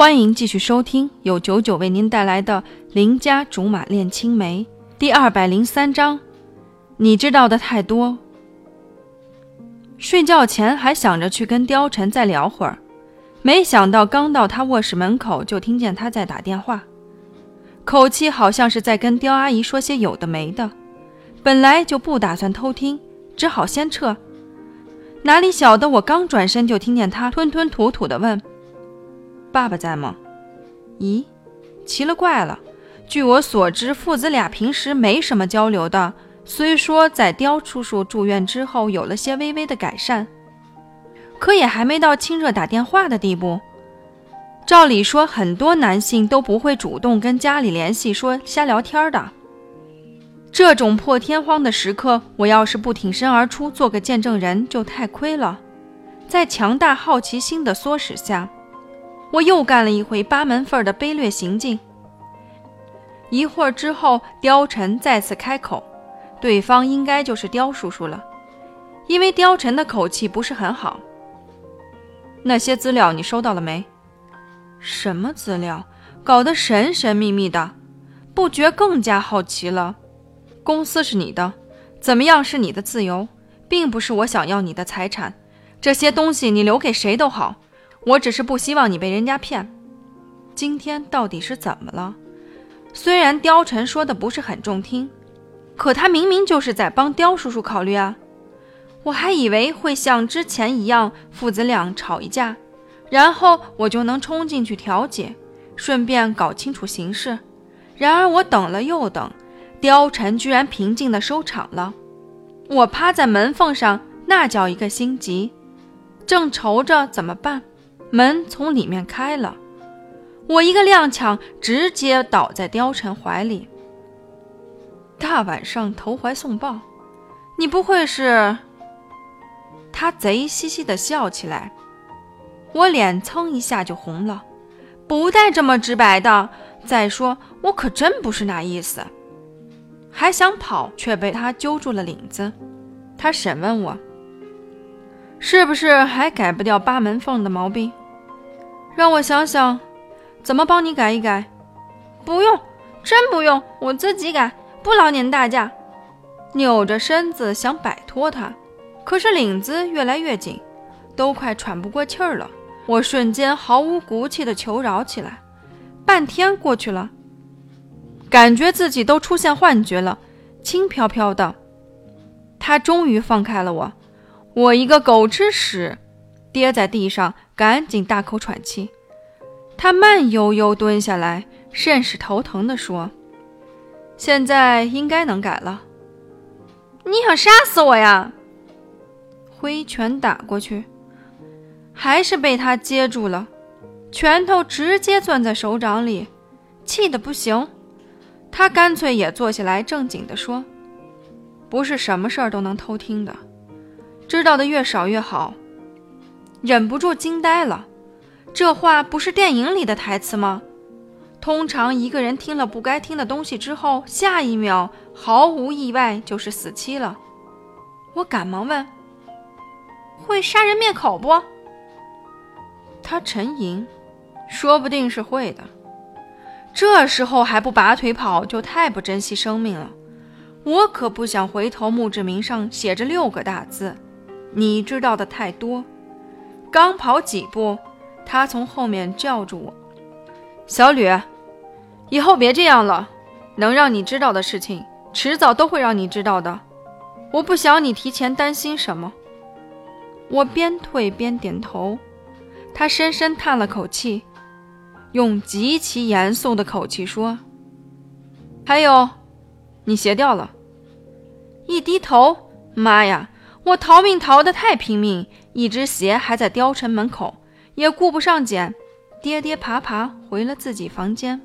欢迎继续收听由九九为您带来的《邻家竹马恋青梅》第二百零三章。你知道的太多。睡觉前还想着去跟貂蝉再聊会儿，没想到刚到他卧室门口，就听见他在打电话，口气好像是在跟刁阿姨说些有的没的。本来就不打算偷听，只好先撤。哪里晓得我刚转身，就听见他吞吞吐吐地问。爸爸在吗？咦，奇了怪了！据我所知，父子俩平时没什么交流的。虽说在刁叔叔住院之后有了些微微的改善，可也还没到亲热打电话的地步。照理说，很多男性都不会主动跟家里联系说瞎聊天的。这种破天荒的时刻，我要是不挺身而出做个见证人，就太亏了。在强大好奇心的唆使下。我又干了一回八门缝的卑劣行径。一会儿之后，貂蝉再次开口，对方应该就是刁叔叔了，因为貂蝉的口气不是很好。那些资料你收到了没？什么资料？搞得神神秘秘的，不觉更加好奇了。公司是你的，怎么样是你的自由，并不是我想要你的财产。这些东西你留给谁都好。我只是不希望你被人家骗。今天到底是怎么了？虽然貂蝉说的不是很中听，可他明明就是在帮貂叔叔考虑啊！我还以为会像之前一样，父子俩吵一架，然后我就能冲进去调解，顺便搞清楚形势。然而我等了又等，貂蝉居然平静地收场了。我趴在门缝上，那叫一个心急，正愁着怎么办。门从里面开了，我一个踉跄，直接倒在貂蝉怀里。大晚上投怀送抱，你不会是？他贼兮兮的笑起来，我脸蹭一下就红了，不带这么直白的。再说，我可真不是那意思。还想跑，却被他揪住了领子。他审问我，是不是还改不掉八门缝的毛病？让我想想，怎么帮你改一改？不用，真不用，我自己改，不劳您大驾。扭着身子想摆脱他，可是领子越来越紧，都快喘不过气儿了。我瞬间毫无骨气的求饶起来。半天过去了，感觉自己都出现幻觉了，轻飘飘的。他终于放开了我，我一个狗吃屎！跌在地上，赶紧大口喘气。他慢悠悠蹲下来，甚是头疼地说：“现在应该能改了。”你想杀死我呀？挥拳打过去，还是被他接住了，拳头直接攥在手掌里，气得不行。他干脆也坐下来，正经地说：“不是什么事儿都能偷听的，知道的越少越好。”忍不住惊呆了，这话不是电影里的台词吗？通常一个人听了不该听的东西之后，下一秒毫无意外就是死期了。我赶忙问：“会杀人灭口不？”他沉吟：“说不定是会的。”这时候还不拔腿跑，就太不珍惜生命了。我可不想回头，墓志铭上写着六个大字：“你知道的太多。”刚跑几步，他从后面叫住我：“小吕，以后别这样了。能让你知道的事情，迟早都会让你知道的。我不想你提前担心什么。”我边退边点头。他深深叹了口气，用极其严肃的口气说：“还有，你鞋掉了。”一低头，妈呀！我逃命逃得太拼命，一只鞋还在貂城门口，也顾不上捡，跌跌爬爬回了自己房间。